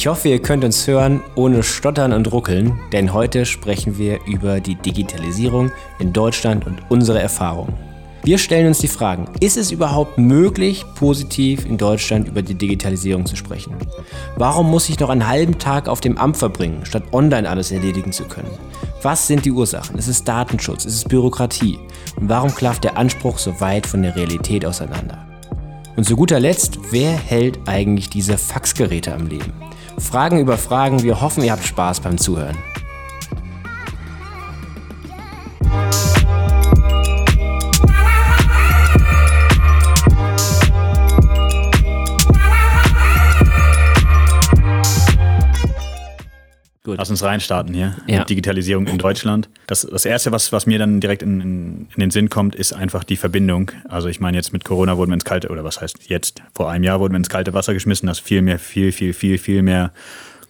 Ich hoffe, ihr könnt uns hören ohne Stottern und Ruckeln, denn heute sprechen wir über die Digitalisierung in Deutschland und unsere Erfahrungen. Wir stellen uns die Fragen, ist es überhaupt möglich, positiv in Deutschland über die Digitalisierung zu sprechen? Warum muss ich noch einen halben Tag auf dem Amt verbringen, statt online alles erledigen zu können? Was sind die Ursachen? Ist es Datenschutz? Ist es Bürokratie? Und warum klafft der Anspruch so weit von der Realität auseinander? Und zu guter Letzt, wer hält eigentlich diese Faxgeräte am Leben? Fragen über Fragen, wir hoffen, ihr habt Spaß beim Zuhören. Lass uns reinstarten hier. Ja. Digitalisierung in Deutschland. Das, das Erste, was, was mir dann direkt in, in, in, den Sinn kommt, ist einfach die Verbindung. Also ich meine, jetzt mit Corona wurden wir ins kalte, oder was heißt jetzt, vor einem Jahr wurden wir ins kalte Wasser geschmissen, dass viel mehr, viel, viel, viel, viel mehr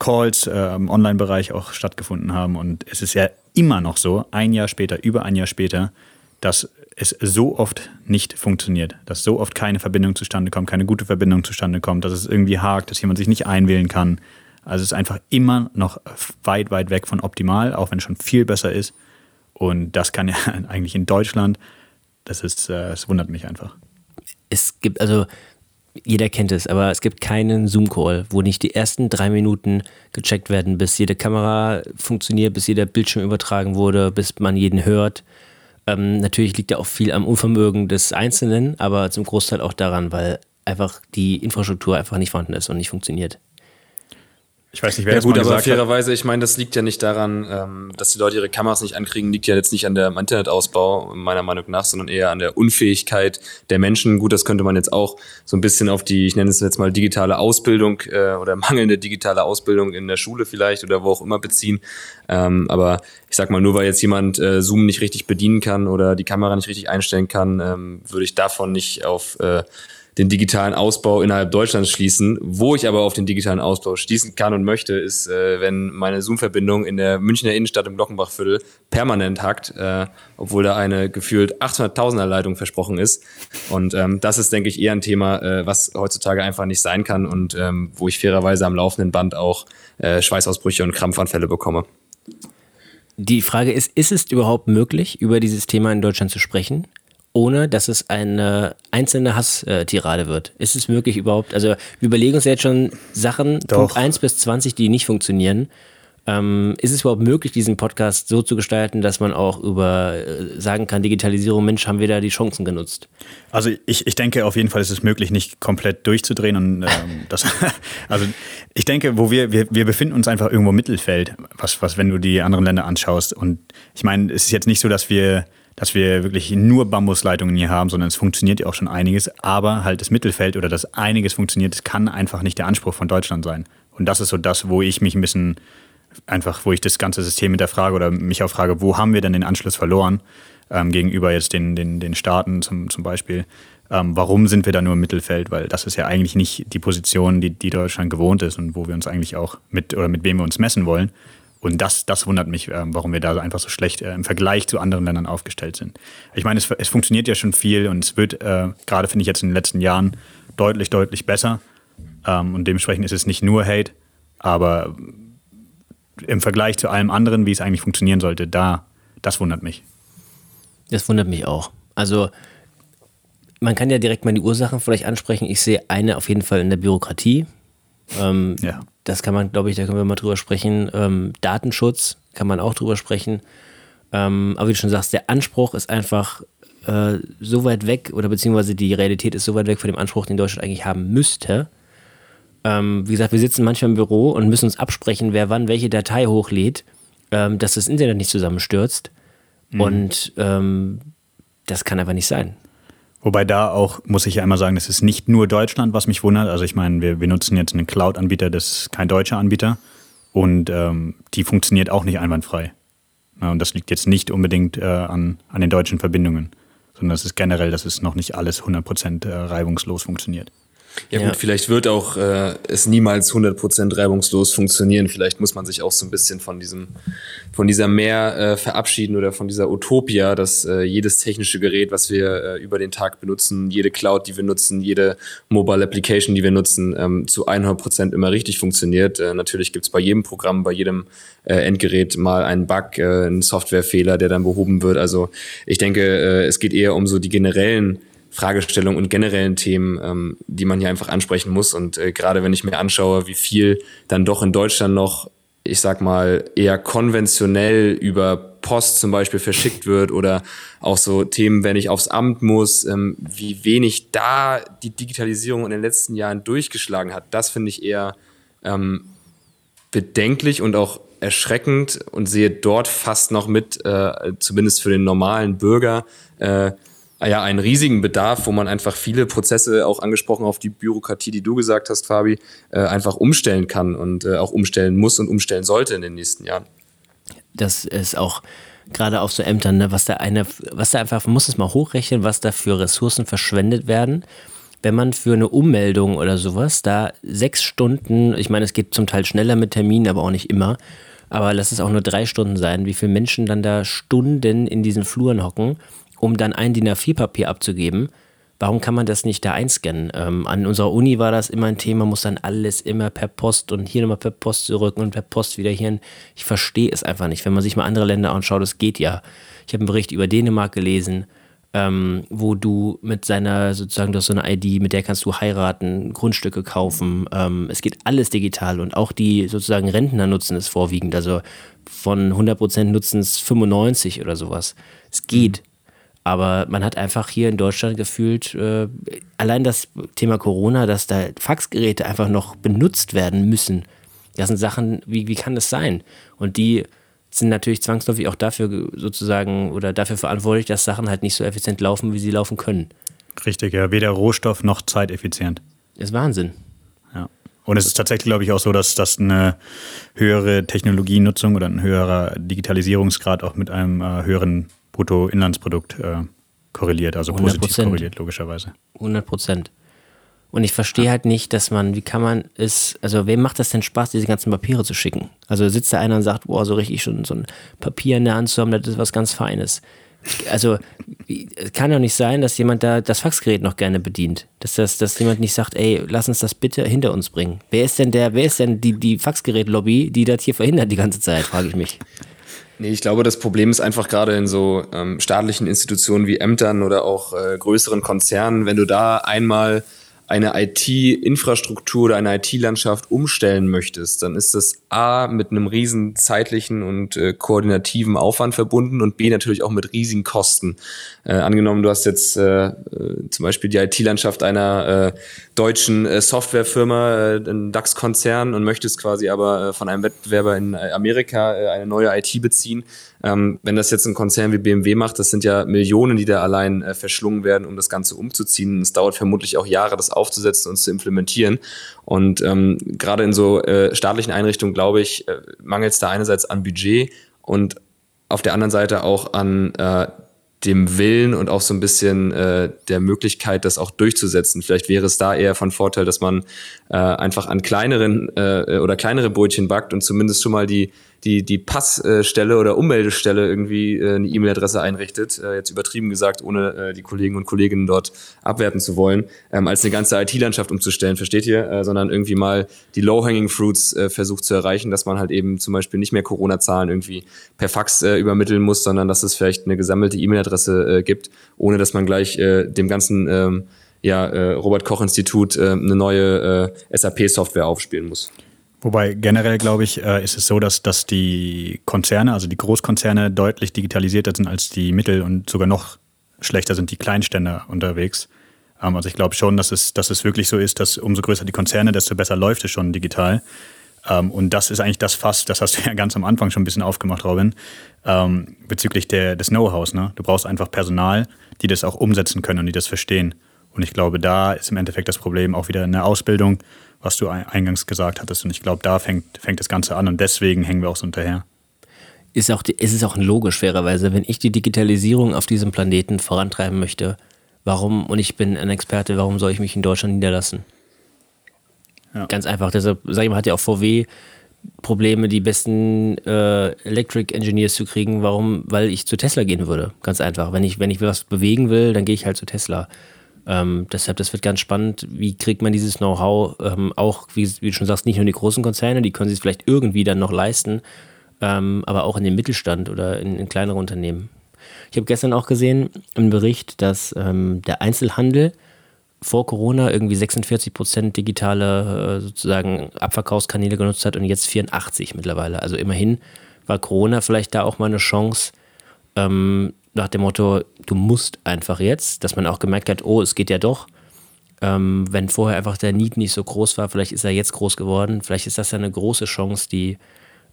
Calls äh, im Online-Bereich auch stattgefunden haben. Und es ist ja immer noch so, ein Jahr später, über ein Jahr später, dass es so oft nicht funktioniert, dass so oft keine Verbindung zustande kommt, keine gute Verbindung zustande kommt, dass es irgendwie hakt, dass jemand sich nicht einwählen kann, also es ist einfach immer noch weit, weit weg von optimal, auch wenn es schon viel besser ist. Und das kann ja eigentlich in Deutschland, das ist, äh, es wundert mich einfach. Es gibt, also jeder kennt es, aber es gibt keinen Zoom-Call, wo nicht die ersten drei Minuten gecheckt werden, bis jede Kamera funktioniert, bis jeder Bildschirm übertragen wurde, bis man jeden hört. Ähm, natürlich liegt ja auch viel am Unvermögen des Einzelnen, aber zum Großteil auch daran, weil einfach die Infrastruktur einfach nicht vorhanden ist und nicht funktioniert. Ich weiß nicht, wer ja, das gut, aber fairerweise, ich meine, das liegt ja nicht daran, ähm, dass die Leute ihre Kameras nicht ankriegen, liegt ja jetzt nicht an der Internetausbau, meiner Meinung nach, sondern eher an der Unfähigkeit der Menschen. Gut, das könnte man jetzt auch so ein bisschen auf die, ich nenne es jetzt mal digitale Ausbildung äh, oder mangelnde digitale Ausbildung in der Schule vielleicht oder wo auch immer beziehen. Ähm, aber ich sag mal, nur weil jetzt jemand äh, Zoom nicht richtig bedienen kann oder die Kamera nicht richtig einstellen kann, ähm, würde ich davon nicht auf äh, den digitalen Ausbau innerhalb Deutschlands schließen. Wo ich aber auf den digitalen Ausbau schließen kann und möchte, ist, äh, wenn meine Zoom-Verbindung in der Münchner Innenstadt im Glockenbachviertel permanent hackt, äh, obwohl da eine gefühlt 800.000er Leitung versprochen ist. Und ähm, das ist, denke ich, eher ein Thema, äh, was heutzutage einfach nicht sein kann und ähm, wo ich fairerweise am laufenden Band auch äh, Schweißausbrüche und Krampfanfälle bekomme. Die Frage ist, ist es überhaupt möglich, über dieses Thema in Deutschland zu sprechen? Ohne dass es eine einzelne Hasstirade wird. Ist es möglich überhaupt? Also wir überlegen uns jetzt schon Sachen, Doch. Punkt 1 bis 20, die nicht funktionieren. Ähm, ist es überhaupt möglich, diesen Podcast so zu gestalten, dass man auch über äh, sagen kann, Digitalisierung, Mensch, haben wir da die Chancen genutzt? Also ich, ich denke auf jeden Fall ist es möglich, nicht komplett durchzudrehen und ähm, das, also ich denke, wo wir, wir, wir befinden uns einfach irgendwo im Mittelfeld, was, was, wenn du die anderen Länder anschaust. Und ich meine, es ist jetzt nicht so, dass wir dass wir wirklich nur Bambusleitungen hier haben, sondern es funktioniert ja auch schon einiges. Aber halt das Mittelfeld oder dass einiges funktioniert, das kann einfach nicht der Anspruch von Deutschland sein. Und das ist so das, wo ich mich ein bisschen einfach, wo ich das ganze System hinterfrage oder mich auch frage, wo haben wir denn den Anschluss verloren ähm, gegenüber jetzt den, den, den Staaten zum, zum Beispiel. Ähm, warum sind wir da nur im Mittelfeld? Weil das ist ja eigentlich nicht die Position, die, die Deutschland gewohnt ist und wo wir uns eigentlich auch mit oder mit wem wir uns messen wollen. Und das, das wundert mich, äh, warum wir da einfach so schlecht äh, im Vergleich zu anderen Ländern aufgestellt sind. Ich meine, es, es funktioniert ja schon viel und es wird äh, gerade, finde ich, jetzt in den letzten Jahren deutlich, deutlich besser. Ähm, und dementsprechend ist es nicht nur Hate, aber im Vergleich zu allem anderen, wie es eigentlich funktionieren sollte, da, das wundert mich. Das wundert mich auch. Also, man kann ja direkt mal die Ursachen vielleicht ansprechen. Ich sehe eine auf jeden Fall in der Bürokratie. Ähm, ja. Das kann man, glaube ich, da können wir mal drüber sprechen. Ähm, Datenschutz kann man auch drüber sprechen. Ähm, aber wie du schon sagst, der Anspruch ist einfach äh, so weit weg, oder beziehungsweise die Realität ist so weit weg von dem Anspruch, den Deutschland eigentlich haben müsste. Ähm, wie gesagt, wir sitzen manchmal im Büro und müssen uns absprechen, wer wann welche Datei hochlädt, ähm, dass das Internet nicht zusammenstürzt. Mhm. Und ähm, das kann einfach nicht sein. Wobei da auch, muss ich ja einmal sagen, das ist nicht nur Deutschland, was mich wundert. Also ich meine, wir, wir nutzen jetzt einen Cloud-Anbieter, das ist kein deutscher Anbieter. Und ähm, die funktioniert auch nicht einwandfrei. Ja, und das liegt jetzt nicht unbedingt äh, an, an den deutschen Verbindungen, sondern es ist generell, dass es noch nicht alles 100% äh, reibungslos funktioniert. Ja, ja, gut, vielleicht wird auch äh, es niemals 100% reibungslos funktionieren. Vielleicht muss man sich auch so ein bisschen von diesem, von dieser Mehr äh, verabschieden oder von dieser Utopia, dass äh, jedes technische Gerät, was wir äh, über den Tag benutzen, jede Cloud, die wir nutzen, jede Mobile Application, die wir nutzen, ähm, zu 100% immer richtig funktioniert. Äh, natürlich gibt es bei jedem Programm, bei jedem äh, Endgerät mal einen Bug, äh, einen Softwarefehler, der dann behoben wird. Also ich denke, äh, es geht eher um so die generellen Fragestellungen und generellen Themen, ähm, die man hier einfach ansprechen muss. Und äh, gerade wenn ich mir anschaue, wie viel dann doch in Deutschland noch, ich sag mal, eher konventionell über Post zum Beispiel verschickt wird oder auch so Themen, wenn ich aufs Amt muss, ähm, wie wenig da die Digitalisierung in den letzten Jahren durchgeschlagen hat, das finde ich eher ähm, bedenklich und auch erschreckend und sehe dort fast noch mit, äh, zumindest für den normalen Bürger, äh, ja, einen riesigen Bedarf, wo man einfach viele Prozesse, auch angesprochen auf die Bürokratie, die du gesagt hast, Fabi, äh, einfach umstellen kann und äh, auch umstellen muss und umstellen sollte in den nächsten Jahren. Das ist auch gerade auf so Ämtern, ne, was da eine, was da einfach, man muss es mal hochrechnen, was da für Ressourcen verschwendet werden. Wenn man für eine Ummeldung oder sowas da sechs Stunden, ich meine, es geht zum Teil schneller mit Terminen, aber auch nicht immer, aber lass es auch nur drei Stunden sein, wie viele Menschen dann da Stunden in diesen Fluren hocken um dann ein DIN A4-Papier abzugeben. Warum kann man das nicht da einscannen? Ähm, an unserer Uni war das immer ein Thema, muss dann alles immer per Post und hier nochmal per Post zurück und per Post wieder hier. Ich verstehe es einfach nicht. Wenn man sich mal andere Länder anschaut, das geht ja. Ich habe einen Bericht über Dänemark gelesen, ähm, wo du mit seiner, sozusagen, du hast so eine ID, mit der kannst du heiraten, Grundstücke kaufen. Ähm, es geht alles digital und auch die sozusagen Rentner nutzen es vorwiegend. Also von 100% nutzen es 95 oder sowas. Es geht. Aber man hat einfach hier in Deutschland gefühlt, äh, allein das Thema Corona, dass da Faxgeräte einfach noch benutzt werden müssen. Das sind Sachen, wie, wie kann das sein? Und die sind natürlich zwangsläufig auch dafür sozusagen oder dafür verantwortlich, dass Sachen halt nicht so effizient laufen, wie sie laufen können. Richtig, ja. Weder Rohstoff noch zeiteffizient. Das ist Wahnsinn. Ja. Und es ist tatsächlich, glaube ich, auch so, dass das eine höhere Technologienutzung oder ein höherer Digitalisierungsgrad auch mit einem äh, höheren Bruttoinlandsprodukt äh, korreliert, also positiv korreliert, logischerweise. 100 Prozent. Und ich verstehe ja. halt nicht, dass man, wie kann man es, also wem macht das denn Spaß, diese ganzen Papiere zu schicken? Also sitzt da einer und sagt, boah, so richtig schon so ein Papier in der Hand zu haben, das ist was ganz Feines. Also es kann doch nicht sein, dass jemand da das Faxgerät noch gerne bedient. Dass, das, dass jemand nicht sagt, ey, lass uns das bitte hinter uns bringen. Wer ist denn der, wer ist denn die, die Faxgerät-Lobby, die das hier verhindert die ganze Zeit, frage ich mich. Nee, ich glaube, das Problem ist einfach gerade in so ähm, staatlichen Institutionen wie Ämtern oder auch äh, größeren Konzernen, wenn du da einmal eine IT-Infrastruktur oder eine IT-Landschaft umstellen möchtest, dann ist das A mit einem riesen zeitlichen und äh, koordinativen Aufwand verbunden und B natürlich auch mit riesigen Kosten. Äh, angenommen, du hast jetzt äh, äh zum Beispiel die IT-Landschaft einer äh, deutschen äh, Softwarefirma, äh, DAX-Konzern und möchtest quasi aber äh, von einem Wettbewerber in äh, Amerika äh, eine neue IT beziehen, ähm, wenn das jetzt ein Konzern wie BMW macht, das sind ja Millionen, die da allein äh, verschlungen werden, um das Ganze umzuziehen. Es dauert vermutlich auch Jahre, das aufzusetzen und zu implementieren. Und ähm, gerade in so äh, staatlichen Einrichtungen, glaube ich, äh, mangelt es da einerseits an Budget und auf der anderen Seite auch an äh, dem Willen und auch so ein bisschen äh, der Möglichkeit, das auch durchzusetzen. Vielleicht wäre es da eher von Vorteil, dass man äh, einfach an kleineren äh, oder kleinere Brötchen backt und zumindest schon mal die die, die Passstelle oder Ummeldestelle irgendwie äh, eine E-Mail-Adresse einrichtet, äh, jetzt übertrieben gesagt, ohne äh, die Kollegen und Kolleginnen dort abwerten zu wollen, ähm, als eine ganze IT-Landschaft umzustellen, versteht ihr? Sondern irgendwie mal die Low-Hanging Fruits versucht zu erreichen, dass man halt eben zum Beispiel nicht mehr Corona-Zahlen irgendwie per Fax übermitteln muss, sondern dass es vielleicht eine gesammelte E-Mail-Adresse gibt, ohne dass man gleich dem ganzen ähm, ja, Robert Koch Institut eine neue SAP-Software aufspielen muss. Wobei generell, glaube ich, äh, ist es so, dass, dass die Konzerne, also die Großkonzerne, deutlich digitalisierter sind als die Mittel- und sogar noch schlechter sind die Kleinständer unterwegs. Ähm, also ich glaube schon, dass es, dass es wirklich so ist, dass umso größer die Konzerne, desto besser läuft es schon digital. Ähm, und das ist eigentlich das Fass, das hast du ja ganz am Anfang schon ein bisschen aufgemacht, Robin, ähm, bezüglich der, des Know-hows. Ne? Du brauchst einfach Personal, die das auch umsetzen können und die das verstehen. Und ich glaube, da ist im Endeffekt das Problem auch wieder in der Ausbildung was du eingangs gesagt hattest. Und ich glaube, da fängt, fängt das Ganze an und deswegen hängen wir auch so hinterher. Ist auch, ist es auch logisch, fairerweise, wenn ich die Digitalisierung auf diesem Planeten vorantreiben möchte, warum, und ich bin ein Experte, warum soll ich mich in Deutschland niederlassen? Ja. Ganz einfach. Deshalb, sag ich mal, hat ja auch VW Probleme, die besten äh, Electric Engineers zu kriegen. Warum? Weil ich zu Tesla gehen würde. Ganz einfach. Wenn ich, wenn ich was bewegen will, dann gehe ich halt zu Tesla. Ähm, deshalb, das wird ganz spannend. Wie kriegt man dieses Know-how ähm, auch, wie, wie, du schon sagst, nicht nur die großen Konzerne, die können sich vielleicht irgendwie dann noch leisten, ähm, aber auch in den Mittelstand oder in, in kleinere Unternehmen. Ich habe gestern auch gesehen im Bericht, dass ähm, der Einzelhandel vor Corona irgendwie 46 Prozent digitale äh, sozusagen Abverkaufskanäle genutzt hat und jetzt 84 mittlerweile. Also immerhin war Corona vielleicht da auch mal eine Chance, ähm, nach dem Motto, du musst einfach jetzt, dass man auch gemerkt hat, oh, es geht ja doch. Ähm, wenn vorher einfach der Need nicht so groß war, vielleicht ist er jetzt groß geworden. Vielleicht ist das ja eine große Chance, die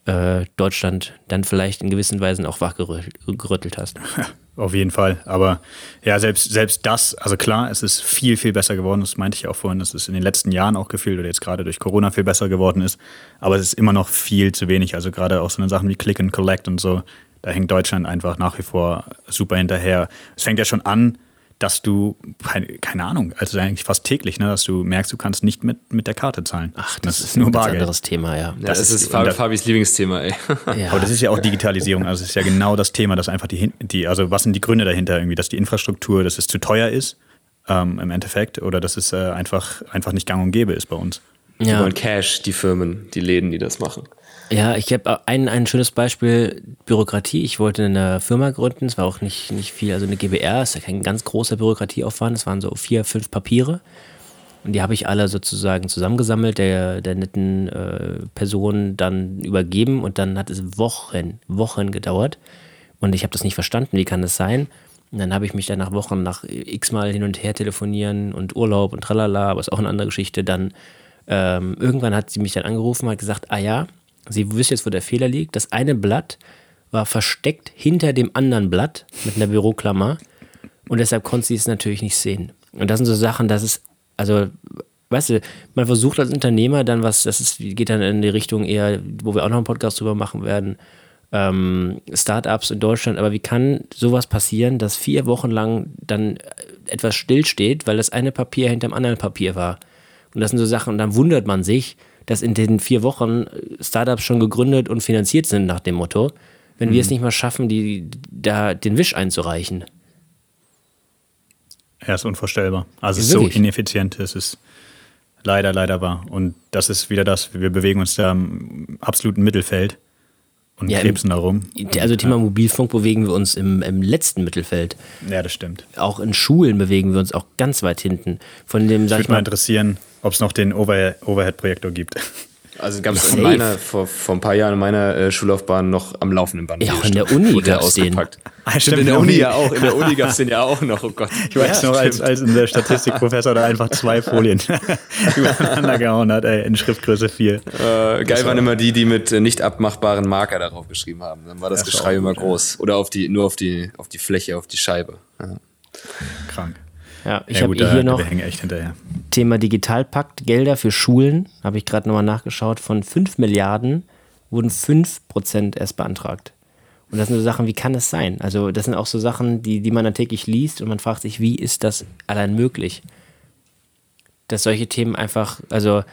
äh, Deutschland dann vielleicht in gewissen Weisen auch wachgerüttelt hast. Auf jeden Fall. Aber ja, selbst, selbst das, also klar, es ist viel, viel besser geworden. Das meinte ich auch vorhin, dass es in den letzten Jahren auch gefühlt oder jetzt gerade durch Corona viel besser geworden ist. Aber es ist immer noch viel zu wenig. Also gerade auch so eine Sachen wie Click and Collect und so, da hängt Deutschland einfach nach wie vor super hinterher. Es fängt ja schon an, dass du, keine Ahnung, also eigentlich fast täglich, ne, dass du merkst, du kannst nicht mit, mit der Karte zahlen. Ach, das, das ist nur ein ganz anderes Thema, ja. Das, das ist, ist Fabi, Fabis Lieblingsthema, ey. Ja. Aber das ist ja auch Digitalisierung, also es ist ja genau das Thema, dass einfach die, die, also was sind die Gründe dahinter irgendwie, dass die Infrastruktur, dass es zu teuer ist ähm, im Endeffekt oder dass es äh, einfach, einfach nicht gang und gäbe ist bei uns. Die ja. wollen Cash, die Firmen, die Läden, die das machen. Ja, ich habe ein, ein schönes Beispiel, Bürokratie. Ich wollte eine Firma gründen, es war auch nicht, nicht viel, also eine GBR, ist ja kein ganz großer Bürokratieaufwand, es waren so vier, fünf Papiere. Und die habe ich alle sozusagen zusammengesammelt, der, der netten äh, Person dann übergeben und dann hat es Wochen, Wochen gedauert. Und ich habe das nicht verstanden, wie kann das sein? Und dann habe ich mich dann nach Wochen nach x-mal hin und her telefonieren und Urlaub und tralala, aber ist auch eine andere Geschichte. Dann ähm, irgendwann hat sie mich dann angerufen und hat gesagt, ah ja, Sie wüsste jetzt, wo der Fehler liegt. Das eine Blatt war versteckt hinter dem anderen Blatt mit einer Büroklammer und deshalb konnte sie es natürlich nicht sehen. Und das sind so Sachen, das ist, also, weißt du, man versucht als Unternehmer dann was, das ist, geht dann in die Richtung eher, wo wir auch noch einen Podcast drüber machen werden, ähm, Startups in Deutschland, aber wie kann sowas passieren, dass vier Wochen lang dann etwas stillsteht, weil das eine Papier hinter dem anderen Papier war? Und das sind so Sachen, und dann wundert man sich, dass in den vier Wochen Startups schon gegründet und finanziert sind nach dem Motto, wenn mhm. wir es mhm. nicht mal schaffen, die, da den Wisch einzureichen. Ja, ist unvorstellbar. Also es ist so ineffizient, es ist leider, leider wahr. Und das ist wieder das, wir bewegen uns da im absoluten Mittelfeld und ja, krebsen darum. Also Thema Mobilfunk bewegen wir uns im, im, letzten Mittelfeld. Ja, das stimmt. Auch in Schulen bewegen wir uns auch ganz weit hinten. Von dem, ich würde mal interessieren, ob es noch den Overhead-Projektor gibt. Also gab es in meiner, vor, vor ein paar Jahren in meiner äh, Schullaufbahn noch am laufenden Band. Ja, auch in der Uni gab es den. Ah, stimmt, in der Uni ja auch. In der Uni gab es den ja auch noch, oh Gott. Ich weiß ja, noch, als, als der Statistikprofessor da einfach zwei Folien übereinander gehauen hat, ey, in Schriftgröße 4. Äh, geil waren immer die, die mit äh, nicht abmachbaren Marker darauf geschrieben haben. Dann war das, das Geschrei immer groß. Oder auf die, nur auf die, auf die Fläche, auf die Scheibe. Ja. Krank. Ja, ich habe hier noch Thema Digitalpakt, Gelder für Schulen, habe ich gerade nochmal nachgeschaut, von 5 Milliarden wurden 5 Prozent erst beantragt. Und das sind so Sachen, wie kann es sein? Also das sind auch so Sachen, die, die man dann täglich liest und man fragt sich, wie ist das allein möglich? Dass solche Themen einfach, also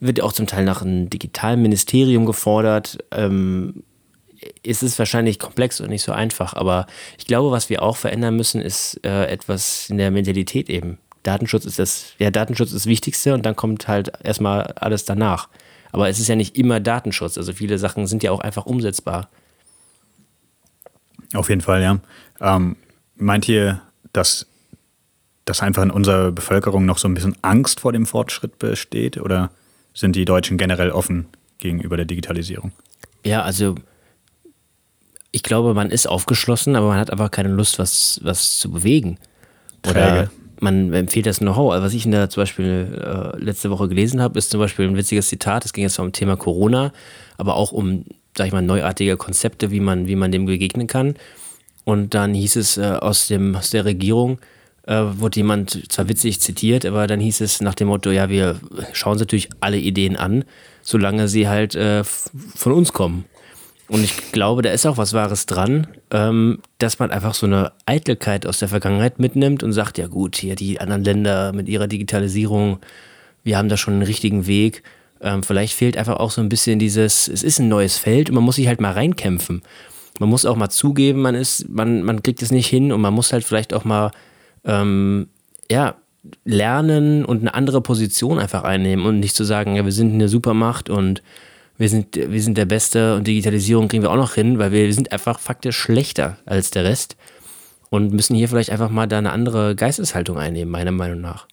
wird auch zum Teil nach einem Digitalministerium gefordert, ähm, ist es wahrscheinlich komplex und nicht so einfach. Aber ich glaube, was wir auch verändern müssen, ist äh, etwas in der Mentalität eben. Datenschutz ist das, ja, Datenschutz ist das Wichtigste und dann kommt halt erstmal alles danach. Aber es ist ja nicht immer Datenschutz. Also viele Sachen sind ja auch einfach umsetzbar. Auf jeden Fall, ja. Ähm, meint ihr, dass, dass einfach in unserer Bevölkerung noch so ein bisschen Angst vor dem Fortschritt besteht? Oder sind die Deutschen generell offen gegenüber der Digitalisierung? Ja, also ich glaube, man ist aufgeschlossen, aber man hat einfach keine Lust, was, was zu bewegen. Oder man empfiehlt das Know-how. Also was ich da zum Beispiel äh, letzte Woche gelesen habe, ist zum Beispiel ein witziges Zitat. Es ging jetzt um Thema Corona, aber auch um, sag ich mal, neuartige Konzepte, wie man, wie man dem begegnen kann. Und dann hieß es äh, aus, dem, aus der Regierung, äh, wurde jemand zwar witzig zitiert, aber dann hieß es nach dem Motto, ja, wir schauen uns natürlich alle Ideen an, solange sie halt äh, von uns kommen. Und ich glaube, da ist auch was Wahres dran, ähm, dass man einfach so eine Eitelkeit aus der Vergangenheit mitnimmt und sagt, ja gut, hier die anderen Länder mit ihrer Digitalisierung, wir haben da schon einen richtigen Weg. Ähm, vielleicht fehlt einfach auch so ein bisschen dieses, es ist ein neues Feld und man muss sich halt mal reinkämpfen. Man muss auch mal zugeben, man ist, man, man kriegt es nicht hin und man muss halt vielleicht auch mal, ähm, ja, lernen und eine andere Position einfach einnehmen und nicht zu sagen, ja, wir sind eine Supermacht und wir sind, wir sind der Beste und Digitalisierung kriegen wir auch noch hin, weil wir, wir sind einfach faktisch schlechter als der Rest und müssen hier vielleicht einfach mal da eine andere Geisteshaltung einnehmen, meiner Meinung nach.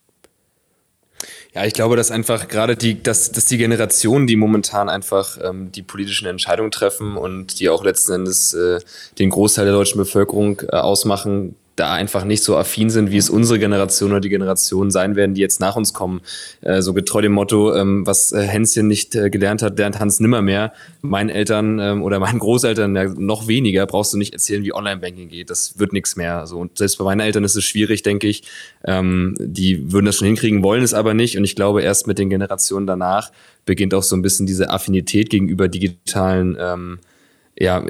Ja, ich glaube, dass einfach gerade die, dass, dass die Generationen, die momentan einfach ähm, die politischen Entscheidungen treffen und die auch letzten Endes äh, den Großteil der deutschen Bevölkerung äh, ausmachen, da einfach nicht so affin sind, wie es unsere Generation oder die Generationen sein werden, die jetzt nach uns kommen. Äh, so getreu dem Motto, ähm, was äh, Hänschen nicht äh, gelernt hat, lernt Hans nimmer mehr. Meinen Eltern ähm, oder meinen Großeltern ja, noch weniger brauchst du nicht erzählen, wie Online-Banking geht. Das wird nichts mehr. So. Und selbst bei meinen Eltern ist es schwierig, denke ich. Ähm, die würden das schon hinkriegen, wollen es aber nicht. Und ich glaube, erst mit den Generationen danach beginnt auch so ein bisschen diese Affinität gegenüber digitalen ähm, ja,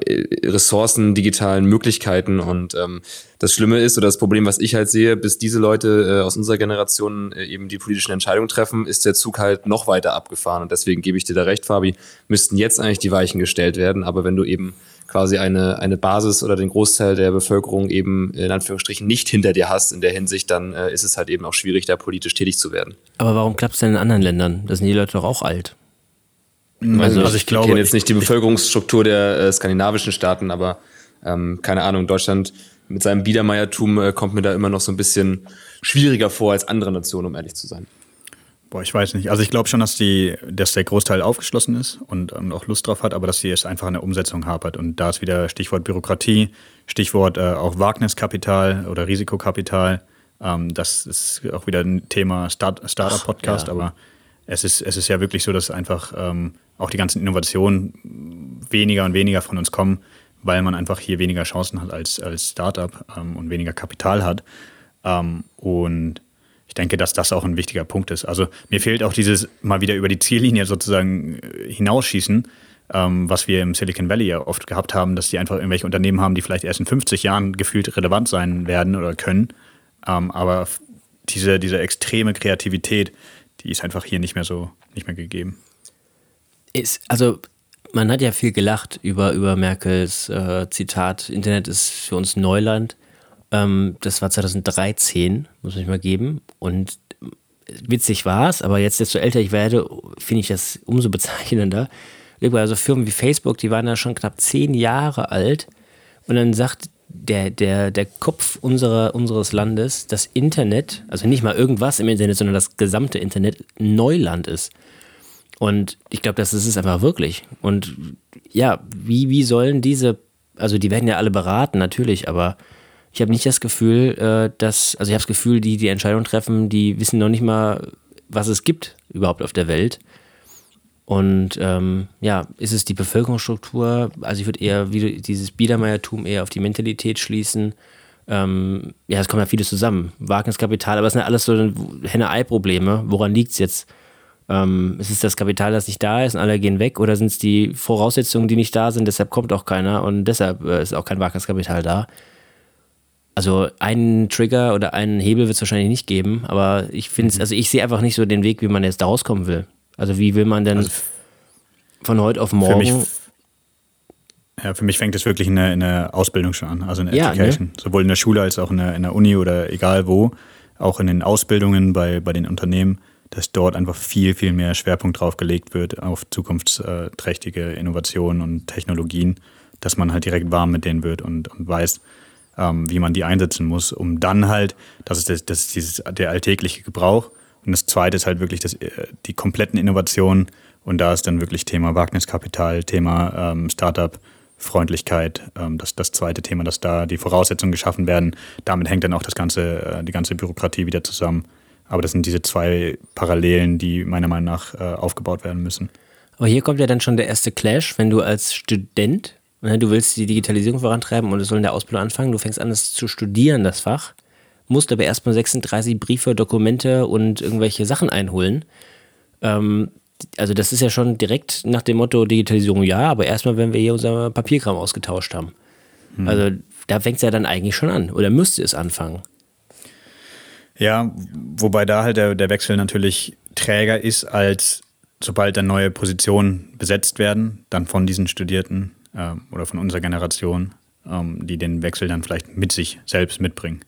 Ressourcen, digitalen Möglichkeiten. Und ähm, das Schlimme ist oder das Problem, was ich halt sehe, bis diese Leute äh, aus unserer Generation äh, eben die politischen Entscheidungen treffen, ist der Zug halt noch weiter abgefahren. Und deswegen gebe ich dir da recht, Fabi, müssten jetzt eigentlich die Weichen gestellt werden. Aber wenn du eben quasi eine, eine Basis oder den Großteil der Bevölkerung eben in Anführungsstrichen nicht hinter dir hast in der Hinsicht, dann äh, ist es halt eben auch schwierig, da politisch tätig zu werden. Aber warum klappt es denn in anderen Ländern? Da sind die Leute doch auch alt. Also, also ich glaube, ich kenne jetzt nicht die Bevölkerungsstruktur der äh, skandinavischen Staaten, aber ähm, keine Ahnung, Deutschland mit seinem Biedermeiertum äh, kommt mir da immer noch so ein bisschen schwieriger vor als andere Nationen, um ehrlich zu sein. Boah, ich weiß nicht. Also ich glaube schon, dass die, dass der Großteil aufgeschlossen ist und, und, auch Lust drauf hat, aber dass sie es einfach an der Umsetzung hapert. Und da ist wieder Stichwort Bürokratie, Stichwort äh, auch Wagniskapital oder Risikokapital. Ähm, das ist auch wieder ein Thema Start, Startup-Podcast, ja. aber es ist, es ist ja wirklich so, dass einfach ähm, auch die ganzen Innovationen weniger und weniger von uns kommen, weil man einfach hier weniger Chancen hat als, als Startup ähm, und weniger Kapital hat. Ähm, und ich denke, dass das auch ein wichtiger Punkt ist. Also mir fehlt auch dieses mal wieder über die Ziellinie sozusagen äh, hinausschießen, ähm, was wir im Silicon Valley ja oft gehabt haben, dass die einfach irgendwelche Unternehmen haben, die vielleicht erst in 50 Jahren gefühlt relevant sein werden oder können. Ähm, aber diese, diese extreme Kreativität, die ist einfach hier nicht mehr so, nicht mehr gegeben ist, also man hat ja viel gelacht über, über Merkels äh, Zitat, Internet ist für uns Neuland. Ähm, das war 2013, muss ich mal geben. Und witzig war es, aber jetzt, desto älter ich werde, finde ich das umso bezeichnender. Also Firmen wie Facebook, die waren ja schon knapp zehn Jahre alt. Und dann sagt der, der, der Kopf unserer, unseres Landes, das Internet, also nicht mal irgendwas im Internet, sondern das gesamte Internet Neuland ist. Und ich glaube, das ist es einfach wirklich. Und ja, wie, wie sollen diese, also die werden ja alle beraten, natürlich, aber ich habe nicht das Gefühl, äh, dass, also ich habe das Gefühl, die die Entscheidung treffen, die wissen noch nicht mal, was es gibt überhaupt auf der Welt. Und ähm, ja, ist es die Bevölkerungsstruktur? Also ich würde eher wie dieses Biedermeiertum eher auf die Mentalität schließen. Ähm, ja, es kommt ja vieles zusammen. Wagniskapital, aber es sind ja alles so Henne-Ei-Probleme. Woran liegt es jetzt? Ähm, ist es das Kapital, das nicht da ist und alle gehen weg oder sind es die Voraussetzungen, die nicht da sind, deshalb kommt auch keiner und deshalb äh, ist auch kein Wagniskapital da? Also einen Trigger oder einen Hebel wird es wahrscheinlich nicht geben, aber ich finde es, mhm. also ich sehe einfach nicht so den Weg, wie man jetzt da rauskommen will. Also wie will man denn also von heute auf morgen. Für mich, ja, für mich fängt es wirklich in der, in der Ausbildung schon an, also in der ja, Education. Ne? Sowohl in der Schule als auch in der, in der Uni oder egal wo, auch in den Ausbildungen bei, bei den Unternehmen dass dort einfach viel, viel mehr Schwerpunkt drauf gelegt wird auf zukunftsträchtige Innovationen und Technologien, dass man halt direkt warm mit denen wird und, und weiß, ähm, wie man die einsetzen muss, um dann halt, das ist, das, das ist dieses, der alltägliche Gebrauch. Und das zweite ist halt wirklich das, äh, die kompletten Innovationen. Und da ist dann wirklich Thema Wagniskapital, Thema ähm, Startup, Freundlichkeit, ähm, das, das zweite Thema, dass da die Voraussetzungen geschaffen werden. Damit hängt dann auch das ganze, äh, die ganze Bürokratie wieder zusammen. Aber das sind diese zwei Parallelen, die meiner Meinung nach äh, aufgebaut werden müssen. Aber hier kommt ja dann schon der erste Clash, wenn du als Student, ne, du willst die Digitalisierung vorantreiben und es soll in der Ausbildung anfangen, du fängst an, es zu studieren, das Fach, musst aber erstmal 36 Briefe, Dokumente und irgendwelche Sachen einholen. Ähm, also das ist ja schon direkt nach dem Motto Digitalisierung ja, aber erstmal, wenn wir hier unser Papierkram ausgetauscht haben. Hm. Also da fängt es ja dann eigentlich schon an oder müsste es anfangen. Ja, wobei da halt der, der Wechsel natürlich träger ist, als sobald dann neue Positionen besetzt werden, dann von diesen Studierten äh, oder von unserer Generation, ähm, die den Wechsel dann vielleicht mit sich selbst mitbringen.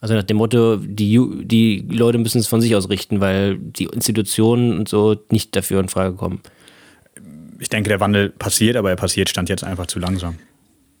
Also nach dem Motto, die, die Leute müssen es von sich aus richten, weil die Institutionen und so nicht dafür in Frage kommen. Ich denke, der Wandel passiert, aber er passiert stand jetzt einfach zu langsam.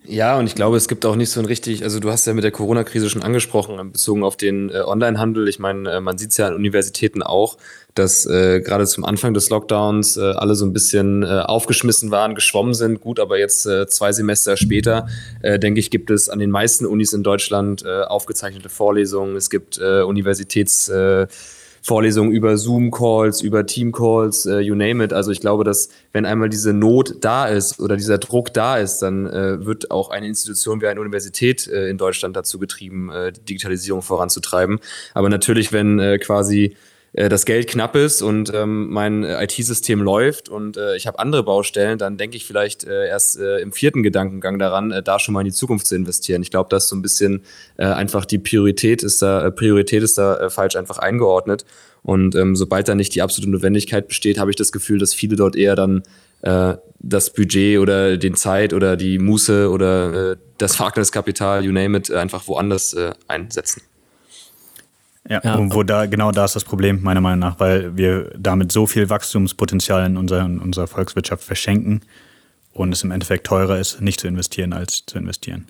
Ja, und ich glaube, es gibt auch nicht so ein richtig, also du hast ja mit der Corona-Krise schon angesprochen, bezogen auf den äh, Online-Handel. Ich meine, äh, man sieht es ja an Universitäten auch, dass äh, gerade zum Anfang des Lockdowns äh, alle so ein bisschen äh, aufgeschmissen waren, geschwommen sind. Gut, aber jetzt äh, zwei Semester später, äh, denke ich, gibt es an den meisten Unis in Deutschland äh, aufgezeichnete Vorlesungen. Es gibt äh, Universitäts... Äh, Vorlesungen über Zoom-Calls, über Team-Calls, äh, you name it. Also ich glaube, dass wenn einmal diese Not da ist oder dieser Druck da ist, dann äh, wird auch eine Institution wie eine Universität äh, in Deutschland dazu getrieben, äh, die Digitalisierung voranzutreiben. Aber natürlich, wenn äh, quasi äh, das Geld knapp ist und ähm, mein äh, IT-System läuft und äh, ich habe andere Baustellen, dann denke ich vielleicht äh, erst äh, im vierten Gedankengang daran, äh, da schon mal in die Zukunft zu investieren. Ich glaube, dass so ein bisschen äh, einfach die Priorität ist da, äh, Priorität ist da äh, falsch einfach eingeordnet. Und ähm, sobald da nicht die absolute Notwendigkeit besteht, habe ich das Gefühl, dass viele dort eher dann äh, das Budget oder den Zeit oder die Muße oder äh, das Wagniskapital, you name it, einfach woanders äh, einsetzen. Ja, ja. Und wo da, genau da ist das Problem, meiner Meinung nach, weil wir damit so viel Wachstumspotenzial in unserer, in unserer Volkswirtschaft verschenken und es im Endeffekt teurer ist, nicht zu investieren, als zu investieren.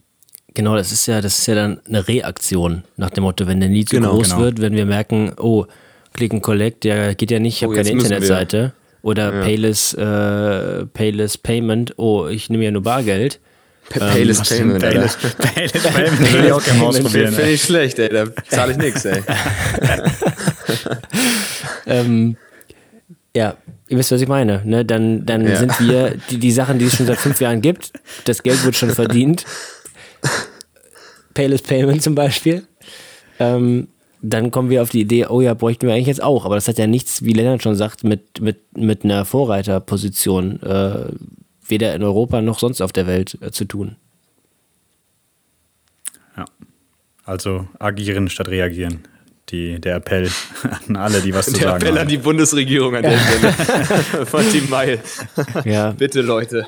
Genau, das ist ja, das ist ja dann eine Reaktion nach dem Motto, wenn der nie zu genau, groß genau. wird, wenn wir merken, oh, Click and Collect, der geht ja nicht, ich habe oh, keine Internetseite. Oder ja. Payless, äh, Payless Payment, oh, ich nehme ja nur Bargeld Payless Payment. Payless, Payless Payment will ich auch gerne ausprobieren. Finde ich schlecht, ey. Da zahle ich nichts, ey. ähm, ja, ihr wisst, was ich meine. Ne? Dann, dann ja. sind wir die, die Sachen, die es schon seit fünf Jahren gibt. Das Geld wird schon verdient. Payless Payment zum Beispiel. Ähm, dann kommen wir auf die Idee, oh ja, bräuchten wir eigentlich jetzt auch. Aber das hat ja nichts, wie Lennart schon sagt, mit, mit, mit einer Vorreiterposition äh, weder in Europa noch sonst auf der Welt äh, zu tun. Ja, also agieren statt reagieren. Die, der Appell an alle, die was zu der sagen Appell haben. an die Bundesregierung an der Stelle von Team Weil. Ja. Bitte, Leute.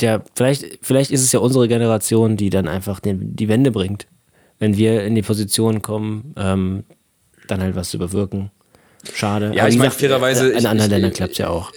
Ja, vielleicht, vielleicht ist es ja unsere Generation, die dann einfach den, die Wende bringt. Wenn wir in die Position kommen, ähm, dann halt was zu bewirken. Schade. Ja, Aber ich meine, fairerweise. In anderen Ländern klappt es ja auch.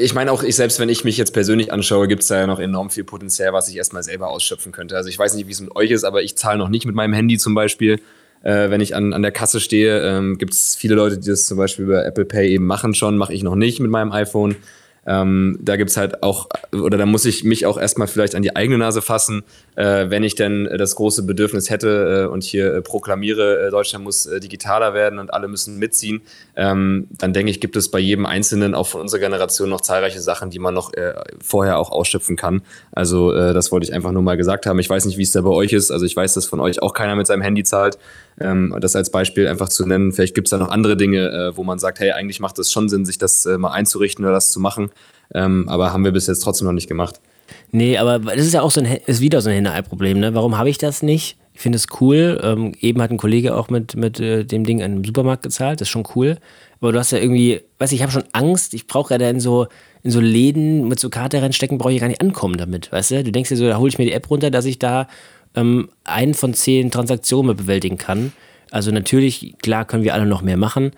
Ich meine auch, ich selbst wenn ich mich jetzt persönlich anschaue, gibt es da ja noch enorm viel Potenzial, was ich erstmal selber ausschöpfen könnte. Also ich weiß nicht, wie es mit euch ist, aber ich zahle noch nicht mit meinem Handy zum Beispiel. Äh, wenn ich an, an der Kasse stehe, ähm, gibt es viele Leute, die das zum Beispiel über Apple Pay eben machen schon, mache ich noch nicht mit meinem iPhone. Ähm, da gibt's halt auch, oder da muss ich mich auch erstmal vielleicht an die eigene Nase fassen, äh, wenn ich denn das große Bedürfnis hätte äh, und hier äh, proklamiere, äh, Deutschland muss äh, digitaler werden und alle müssen mitziehen, ähm, dann denke ich, gibt es bei jedem Einzelnen, auch von unserer Generation, noch zahlreiche Sachen, die man noch äh, vorher auch ausschöpfen kann. Also das wollte ich einfach nur mal gesagt haben. Ich weiß nicht, wie es da bei euch ist. Also ich weiß, dass von euch auch keiner mit seinem Handy zahlt. Ähm, das als Beispiel einfach zu nennen. Vielleicht gibt es da noch andere Dinge, wo man sagt, hey, eigentlich macht es schon Sinn, sich das mal einzurichten oder das zu machen. Ähm, aber haben wir bis jetzt trotzdem noch nicht gemacht. Nee, aber das ist ja auch so ein, ist wieder so ein Henne-Ei-Problem. Ne? Warum habe ich das nicht? Ich finde es cool. Ähm, eben hat ein Kollege auch mit, mit äh, dem Ding an Supermarkt gezahlt. Das ist schon cool. Aber du hast ja irgendwie, weiß ich, ich habe schon Angst. Ich brauche ja in so, in so Läden mit so Karte reinstecken, brauche ich gar nicht ankommen damit. Weißt du? Du denkst dir so, da hole ich mir die App runter, dass ich da ähm, einen von zehn Transaktionen bewältigen kann. Also natürlich, klar können wir alle noch mehr machen.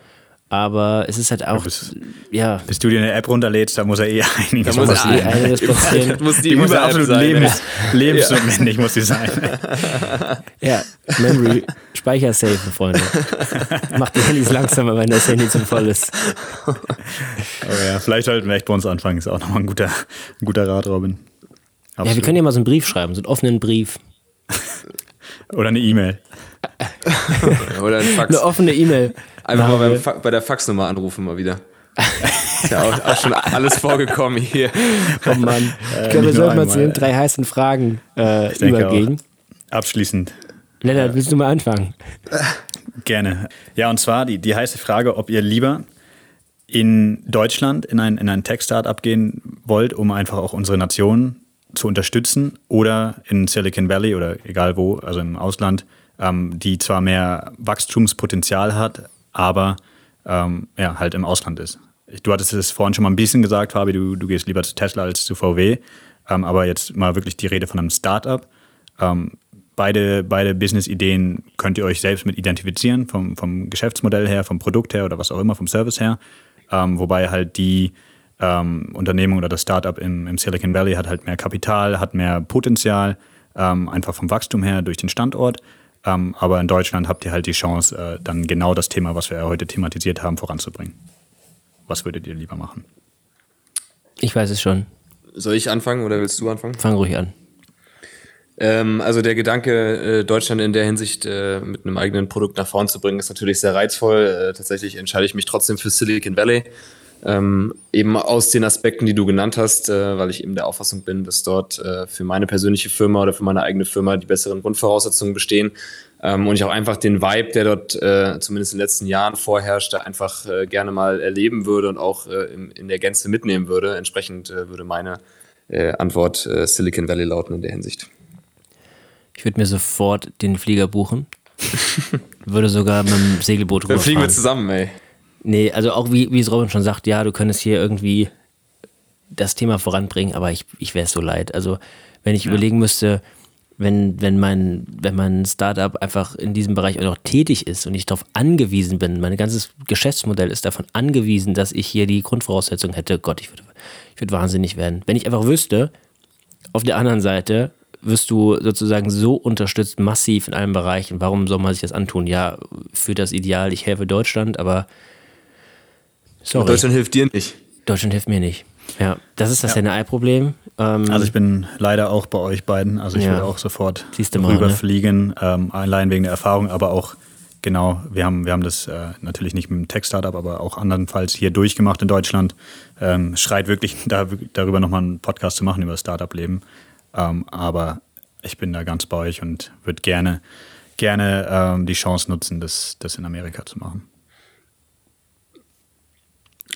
Aber es ist halt auch, bis, ja. Bis du dir eine App runterlädst, da muss er eh einiges da muss er eh einiges passieren. muss die, die muss absolut sein, lebens, ja. lebensnotwendig, muss die sein. ja, Memory, Speicher safe, Freunde. Macht die Handys langsamer, wenn das Handy zu voll ist. Aber ja, vielleicht sollten wir echt bei uns anfangen. Ist auch nochmal ein guter, ein guter Rat, Robin. Absolut. Ja, wir können ja mal so einen Brief schreiben, so einen offenen Brief. Oder eine E-Mail. Oder ein Fax. Eine offene E-Mail. Einfach mal beim, bei der Faxnummer anrufen mal wieder. Ist ja auch, auch, schon alles vorgekommen hier. Oh Mann. Äh, ich glaube, wir sollten mal zu den drei heißen Fragen äh, übergehen. Abschließend. Lennart, willst du mal anfangen? Gerne. Ja, und zwar die, die heiße Frage, ob ihr lieber in Deutschland in ein, in ein Tech-Startup gehen wollt, um einfach auch unsere Nation zu unterstützen, oder in Silicon Valley oder egal wo, also im Ausland, ähm, die zwar mehr Wachstumspotenzial hat, aber ähm, ja, halt im Ausland ist. Du hattest es vorhin schon mal ein bisschen gesagt, Fabi, du, du gehst lieber zu Tesla als zu VW. Ähm, aber jetzt mal wirklich die Rede von einem Startup. Ähm, beide, beide Business-Ideen könnt ihr euch selbst mit identifizieren, vom, vom Geschäftsmodell her, vom Produkt her oder was auch immer, vom Service her. Ähm, wobei halt die ähm, Unternehmung oder das Startup im, im Silicon Valley hat halt mehr Kapital, hat mehr Potenzial, ähm, einfach vom Wachstum her durch den Standort. Ähm, aber in Deutschland habt ihr halt die Chance, äh, dann genau das Thema, was wir heute thematisiert haben, voranzubringen. Was würdet ihr lieber machen? Ich weiß es schon. Soll ich anfangen oder willst du anfangen? Fang ruhig an. Ähm, also der Gedanke, äh, Deutschland in der Hinsicht äh, mit einem eigenen Produkt nach vorn zu bringen, ist natürlich sehr reizvoll. Äh, tatsächlich entscheide ich mich trotzdem für Silicon Valley. Ähm, eben aus den Aspekten, die du genannt hast, äh, weil ich eben der Auffassung bin, dass dort äh, für meine persönliche Firma oder für meine eigene Firma die besseren Grundvoraussetzungen bestehen. Ähm, und ich auch einfach den Vibe, der dort äh, zumindest in den letzten Jahren vorherrschte, einfach äh, gerne mal erleben würde und auch äh, in, in, der Gänze mitnehmen würde. Entsprechend äh, würde meine Antwort Silicon Valley lauten in der Hinsicht. Ich würde mir sofort den Flieger buchen. würde sogar mit dem Segelboot rüberfahren. Dann fliegen wir zusammen, ey. Nee, also auch wie, wie es Robin schon sagt, ja, du könntest hier irgendwie das Thema voranbringen, aber ich, ich wäre so leid. Also wenn ich ja. überlegen müsste, wenn, wenn, mein, wenn mein Startup einfach in diesem Bereich auch noch tätig ist und ich darauf angewiesen bin, mein ganzes Geschäftsmodell ist davon angewiesen, dass ich hier die Grundvoraussetzungen hätte, Gott, ich würde, ich würde wahnsinnig werden. Wenn ich einfach wüsste, auf der anderen Seite wirst du sozusagen so unterstützt, massiv in allen Bereichen, warum soll man sich das antun? Ja, für das Ideal, ich helfe Deutschland, aber sorry. Deutschland hilft dir nicht. Deutschland hilft mir nicht. Ja, das ist das ja. NRI-Problem. Ähm, also ich bin leider auch bei euch beiden. Also ich ja. will auch sofort mal, rüberfliegen, ne? ähm, allein wegen der Erfahrung, aber auch genau, wir haben, wir haben das äh, natürlich nicht mit dem Tech-Startup, aber auch andernfalls hier durchgemacht in Deutschland. Ähm, schreit wirklich da, darüber nochmal einen Podcast zu machen über das Startup-Leben. Ähm, aber ich bin da ganz bei euch und würde gerne, gerne ähm, die Chance nutzen, das, das in Amerika zu machen.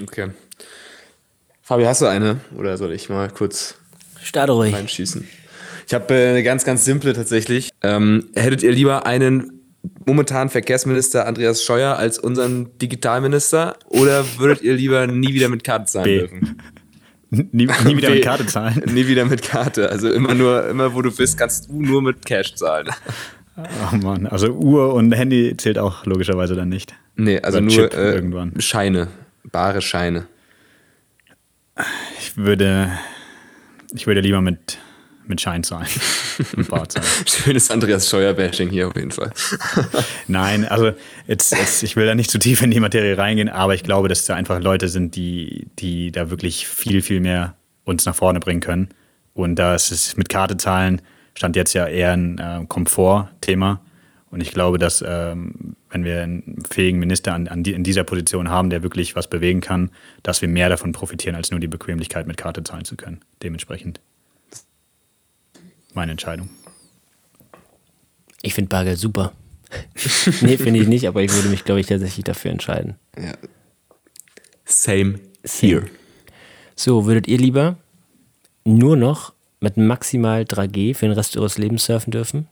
Okay. Fabi, hast du eine? Oder soll ich mal kurz Starte ruhig. reinschießen? Ich habe äh, eine ganz, ganz simple tatsächlich. Ähm, hättet ihr lieber einen momentanen Verkehrsminister Andreas Scheuer als unseren Digitalminister oder würdet ihr lieber nie wieder mit Karte zahlen B. dürfen? Nie, nie wieder mit Karte zahlen? nie wieder mit Karte. Also immer nur, immer wo du bist, kannst du nur mit Cash zahlen. Oh Mann, also Uhr und Handy zählt auch logischerweise dann nicht. Nee, also Oder nur äh, Scheine, bare Scheine. Ich würde, ich würde lieber mit, mit Schein zahlen. mit Bar zahlen. Schönes Andreas Scheuer-Bashing hier auf jeden Fall. Nein, also jetzt, jetzt, ich will da nicht zu tief in die Materie reingehen, aber ich glaube, dass da einfach Leute sind, die, die da wirklich viel, viel mehr uns nach vorne bringen können. Und da ist es mit Karte zahlen, stand jetzt ja eher ein äh, Komfortthema. Und ich glaube, dass ähm, wenn wir einen fähigen Minister an, an die, in dieser Position haben, der wirklich was bewegen kann, dass wir mehr davon profitieren, als nur die Bequemlichkeit mit Karte zahlen zu können. Dementsprechend meine Entscheidung. Ich finde Bargeld super. nee, finde ich nicht, aber ich würde mich, glaube ich, tatsächlich dafür entscheiden. Ja. Same, Same here. So, würdet ihr lieber nur noch mit maximal 3G für den Rest eures Lebens surfen dürfen?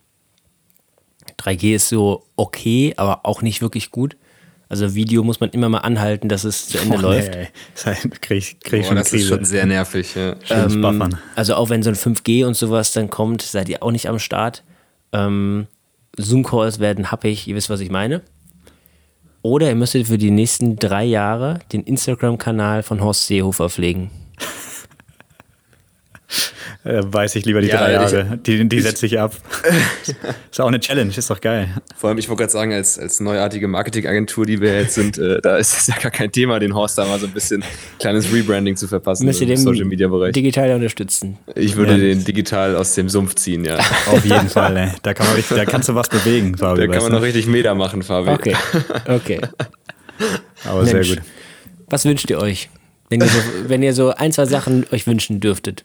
3G ist so okay, aber auch nicht wirklich gut. Also Video muss man immer mal anhalten, dass es zu Ende oh, läuft. Nee, krieg, ich, krieg oh, das ist schon sehr nervig. Ja. Ähm, also auch wenn so ein 5G und sowas dann kommt, seid ihr auch nicht am Start. Ähm, Zoom-Calls werden happig, ihr wisst, was ich meine. Oder ihr müsstet für die nächsten drei Jahre den Instagram-Kanal von Horst Seehofer pflegen. Äh, weiß ich lieber die ja, drei Jahre. Die, die setze ich ab. ist auch eine Challenge, ist doch geil. Vor allem, ich wollte gerade sagen, als, als neuartige Marketingagentur, die wir jetzt sind, äh, da ist es ja gar kein Thema, den Horst da mal so ein bisschen kleines Rebranding zu verpassen Müsst im Social Media Bereich. Digital unterstützen. Ich würde ja. den digital aus dem Sumpf ziehen, ja. Auf jeden Fall, ey. Da, kann man richtig, da kannst du was bewegen, Fabi. Da kann man noch richtig Meter machen, Fabi. Okay, okay. Aber Mensch, sehr gut. Was wünscht ihr euch? Wenn ihr, so, wenn ihr so ein, zwei Sachen euch wünschen dürftet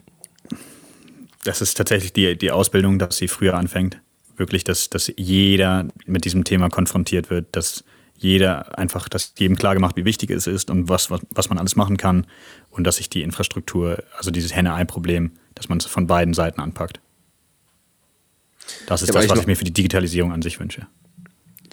das ist tatsächlich die, die Ausbildung, dass sie früher anfängt. Wirklich, dass, dass jeder mit diesem Thema konfrontiert wird, dass jeder einfach, dass jedem klar gemacht, wie wichtig es ist und was, was, was man alles machen kann und dass sich die Infrastruktur, also dieses Henne-Ei-Problem, dass man es von beiden Seiten anpackt. Das ist ja, das, was ich mir für die Digitalisierung an sich wünsche.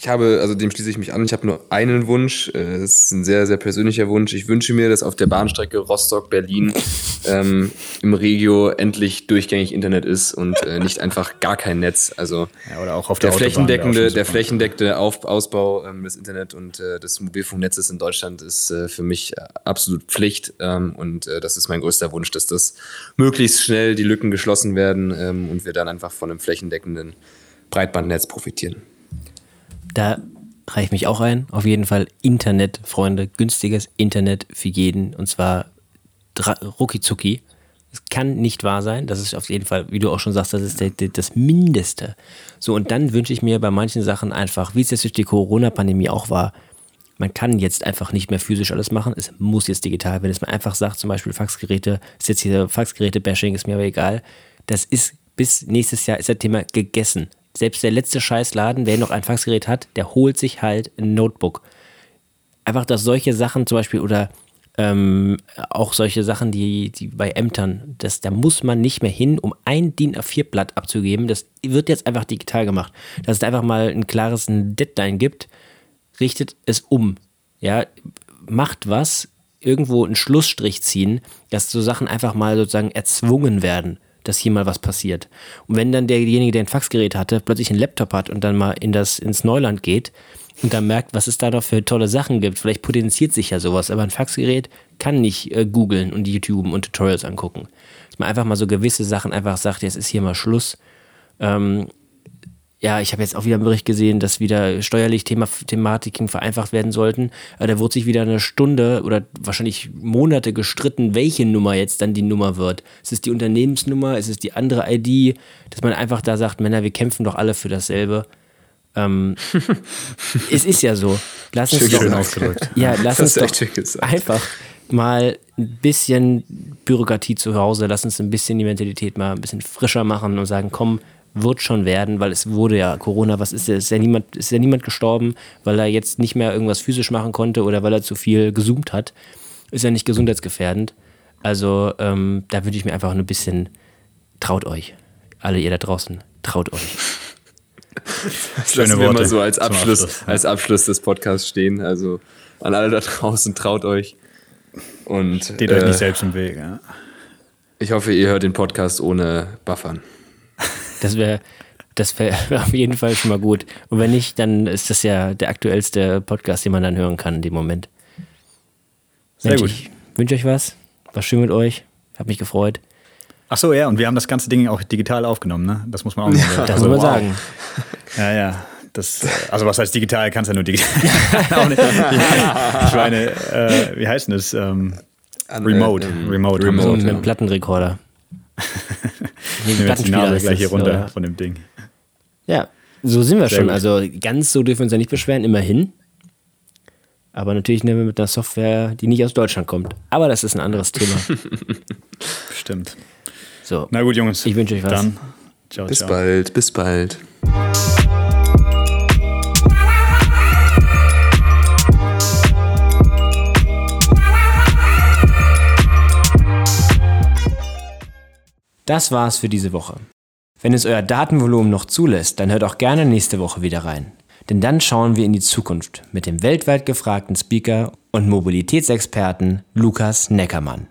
Ich habe, also dem schließe ich mich an, ich habe nur einen Wunsch. Äh, es ist ein sehr, sehr persönlicher Wunsch. Ich wünsche mir, dass auf der Bahnstrecke Rostock-Berlin ähm, im Regio endlich durchgängig Internet ist und äh, nicht einfach gar kein Netz. Also ja, oder auch auf der, der flächendeckende, der flächendeckende auf, Ausbau ähm, des Internet und äh, des Mobilfunknetzes in Deutschland ist äh, für mich absolut Pflicht. Ähm, und äh, das ist mein größter Wunsch, dass das möglichst schnell die Lücken geschlossen werden ähm, und wir dann einfach von einem flächendeckenden Breitbandnetz profitieren. Da reiche ich mich auch ein. Auf jeden Fall Internet, Freunde. Günstiges Internet für jeden. Und zwar rucki zucki. Es kann nicht wahr sein. Das ist auf jeden Fall, wie du auch schon sagst, das ist der, der, das Mindeste. So, und dann wünsche ich mir bei manchen Sachen einfach, wie es jetzt durch die Corona-Pandemie auch war, man kann jetzt einfach nicht mehr physisch alles machen. Es muss jetzt digital. Wenn es mir einfach sagt, zum Beispiel Faxgeräte, ist jetzt hier Faxgeräte-Bashing, ist mir aber egal. Das ist bis nächstes Jahr ist das Thema gegessen. Selbst der letzte Scheißladen, wer noch ein Faxgerät hat, der holt sich halt ein Notebook. Einfach, dass solche Sachen zum Beispiel oder ähm, auch solche Sachen, die, die bei Ämtern, das, da muss man nicht mehr hin, um ein DIN A4-Blatt abzugeben. Das wird jetzt einfach digital gemacht. Dass es einfach mal ein klares Deadline gibt, richtet es um. Ja, macht was, irgendwo einen Schlussstrich ziehen, dass so Sachen einfach mal sozusagen erzwungen werden dass hier mal was passiert. Und wenn dann derjenige, der ein Faxgerät hatte, plötzlich einen Laptop hat und dann mal in das, ins Neuland geht und dann merkt, was es da noch für tolle Sachen gibt, vielleicht potenziert sich ja sowas, aber ein Faxgerät kann nicht äh, googeln und YouTube und Tutorials angucken. Dass man einfach mal so gewisse Sachen einfach sagt, jetzt ist hier mal Schluss. Ähm, ja, ich habe jetzt auch wieder einen Bericht gesehen, dass wieder steuerlich Thema, Thematiken vereinfacht werden sollten. Aber da wurde sich wieder eine Stunde oder wahrscheinlich Monate gestritten, welche Nummer jetzt dann die Nummer wird. Ist es die Unternehmensnummer? Ist es die andere ID? Dass man einfach da sagt, Männer, wir kämpfen doch alle für dasselbe. Ähm, es ist ja so. Lass uns schön doch, ausgedrückt. Ja, lass uns doch einfach mal ein bisschen Bürokratie zu Hause, lass uns ein bisschen die Mentalität mal ein bisschen frischer machen und sagen, komm, wird schon werden, weil es wurde ja Corona, was ist, ist ja niemand, ist ja niemand gestorben, weil er jetzt nicht mehr irgendwas physisch machen konnte oder weil er zu viel gezoomt hat. Ist ja nicht gesundheitsgefährdend. Also ähm, da wünsche ich mir einfach ein bisschen, traut euch. Alle ihr da draußen, traut euch. Das Schöne lassen wir Worte mal so als Abschluss, Abschluss, als Abschluss des Podcasts stehen. Also an alle da draußen, traut euch. Und, Steht äh, euch nicht selbst im Weg. Ja. Ich hoffe, ihr hört den Podcast ohne Buffern. Das wäre das wäre auf jeden Fall schon mal gut. Und wenn nicht, dann ist das ja der aktuellste Podcast, den man dann hören kann in dem Moment. Sehr Mensch, gut. Ich wünsche euch was. War schön mit euch. Hab mich gefreut. Ach so, ja, und wir haben das ganze Ding auch digital aufgenommen, ne? Das muss man auch ja, Das also, muss man wow. sagen. Ja, ja. Das, also was heißt digital, kannst du ja nur digital. ich meine, äh, wie heißt denn das? Ähm, Remote. Remote. Remote. Mit einem Plattenrekorder. Nehmen wir jetzt die Nase gleich hier runter oder? von dem Ding. Ja, so sind wir Sehr schon. Gut. Also ganz so dürfen wir uns ja nicht beschweren, immerhin. Aber natürlich nehmen wir mit einer Software, die nicht aus Deutschland kommt. Aber das ist ein anderes Thema. Stimmt. So. Na gut, Jungs. Ich wünsche euch was. Dann. Ciao, bis ciao. bald, bis bald. Das war's für diese Woche. Wenn es euer Datenvolumen noch zulässt, dann hört auch gerne nächste Woche wieder rein. Denn dann schauen wir in die Zukunft mit dem weltweit gefragten Speaker und Mobilitätsexperten Lukas Neckermann.